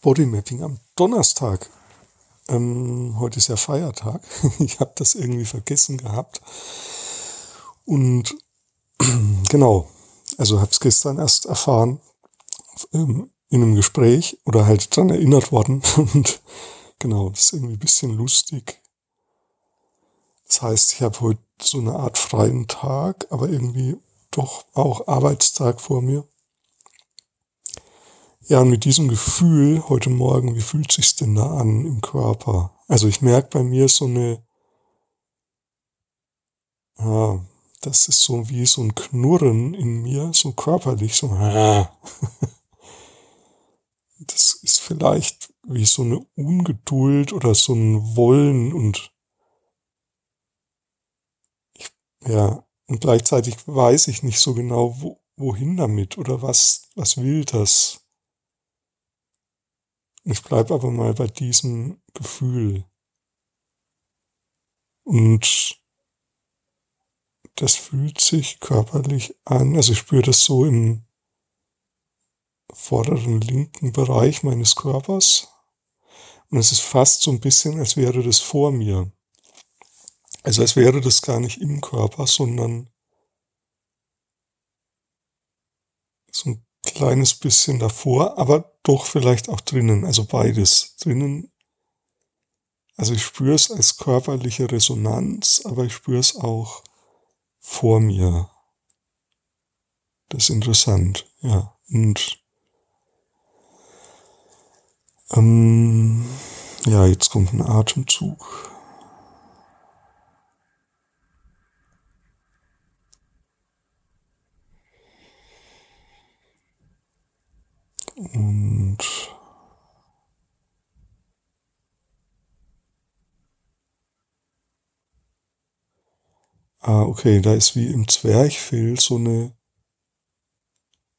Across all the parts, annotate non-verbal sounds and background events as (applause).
Bodymapping am Donnerstag. Ähm, heute ist ja Feiertag. (laughs) Ich habe das irgendwie vergessen gehabt. Und (clears throat) genau, also habe es gestern erst erfahren ähm, in einem Gespräch oder halt dran erinnert worden. (laughs) Und genau, das ist irgendwie ein bisschen lustig. Das heißt, ich habe heute so eine Art freien Tag, aber irgendwie doch auch Arbeitstag vor mir. Ja, und mit diesem Gefühl heute Morgen, wie fühlt sich's denn da an im Körper? Also ich merke bei mir so eine, ja, das ist so wie so ein Knurren in mir, so körperlich, so, (laughs) das ist vielleicht wie so eine Ungeduld oder so ein Wollen und ich, ja, und gleichzeitig weiß ich nicht so genau, wo, wohin damit oder was, was will das? Ich bleibe aber mal bei diesem Gefühl. Und das fühlt sich körperlich an. Also ich spüre das so im vorderen linken Bereich meines Körpers. Und es ist fast so ein bisschen, als wäre das vor mir. Also als wäre das gar nicht im Körper, sondern so ein kleines bisschen davor, aber doch vielleicht auch drinnen, also beides. Drinnen, also ich spüre es als körperliche Resonanz, aber ich spüre es auch vor mir. Das ist interessant, ja. Und ähm, ja, jetzt kommt ein Atemzug. Und Ah, okay, da ist wie im Zwerchfell so eine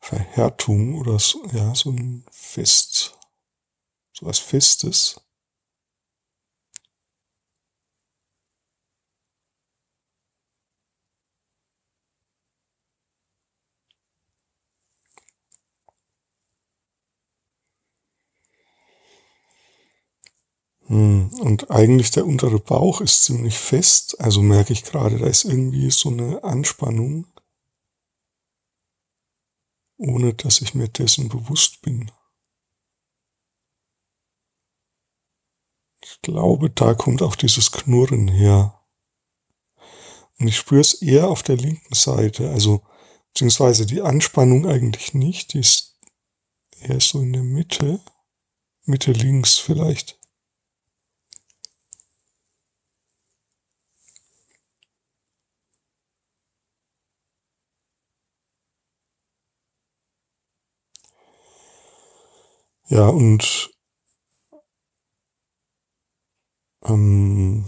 Verhärtung oder so, ja, so ein Fest, so was Festes. Und eigentlich der untere Bauch ist ziemlich fest, also merke ich gerade, da ist irgendwie so eine Anspannung, ohne dass ich mir dessen bewusst bin. Ich glaube, da kommt auch dieses Knurren her. Und ich spüre es eher auf der linken Seite, also beziehungsweise die Anspannung eigentlich nicht, die ist eher so in der Mitte, Mitte links vielleicht. Ja, und ähm,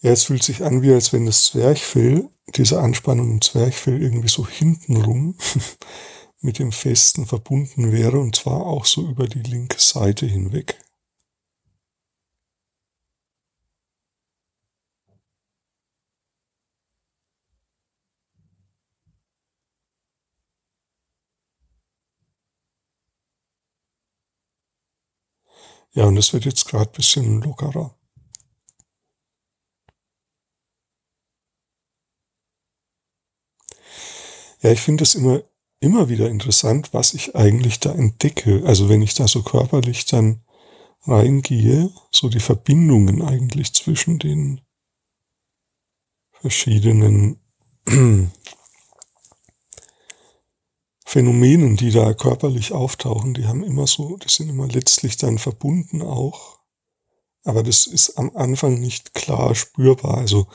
ja, es fühlt sich an, wie als wenn das Zwerchfell, diese Anspannung im Zwerchfell irgendwie so hintenrum (laughs) mit dem Festen verbunden wäre und zwar auch so über die linke Seite hinweg. Ja, und es wird jetzt gerade bisschen lockerer. Ja, ich finde es immer, immer wieder interessant, was ich eigentlich da entdecke. Also wenn ich da so körperlich dann reingehe, so die Verbindungen eigentlich zwischen den verschiedenen Phänomenen, die da körperlich auftauchen, die haben immer so, die sind immer letztlich dann verbunden auch. Aber das ist am Anfang nicht klar spürbar. Also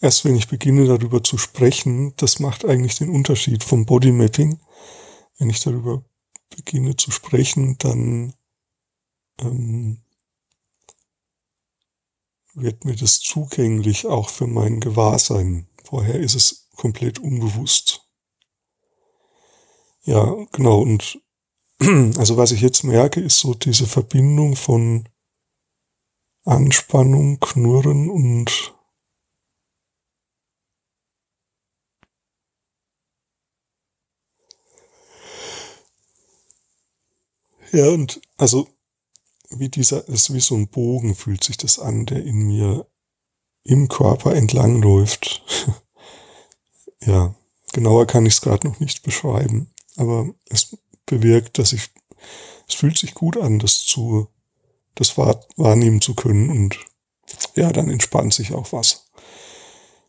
erst wenn ich beginne darüber zu sprechen, das macht eigentlich den Unterschied vom Bodymapping. Wenn ich darüber beginne zu sprechen, dann ähm, wird mir das zugänglich auch für mein Gewahrsein. Vorher ist es komplett unbewusst. Ja, genau. Und (clears throat) also was ich jetzt merke, ist so diese Verbindung von Anspannung, Knurren und Ja, und also wie dieser, es wie so ein Bogen fühlt sich das an, der in mir im Körper entlangläuft. (laughs) ja, genauer kann ich es gerade noch nicht beschreiben aber es bewirkt, dass ich, es fühlt sich gut an, das zu, das wahrnehmen zu können und ja, dann entspannt sich auch was.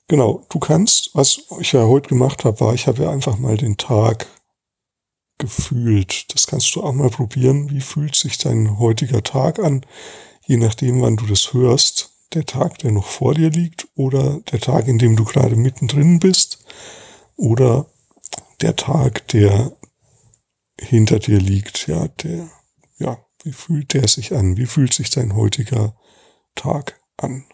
Genau, du kannst, was ich ja heute gemacht habe, war, ich habe ja einfach mal den Tag gefühlt. Das kannst du auch mal probieren. Wie fühlt sich dein heutiger Tag an? Je nachdem, wann du das hörst. Der Tag, der noch vor dir liegt oder der Tag, in dem du gerade mittendrin bist oder der Tag, der hinter dir liegt. Ja, der, ja, wie fühlt der sich an? Wie fühlt sich dein heutiger Tag an?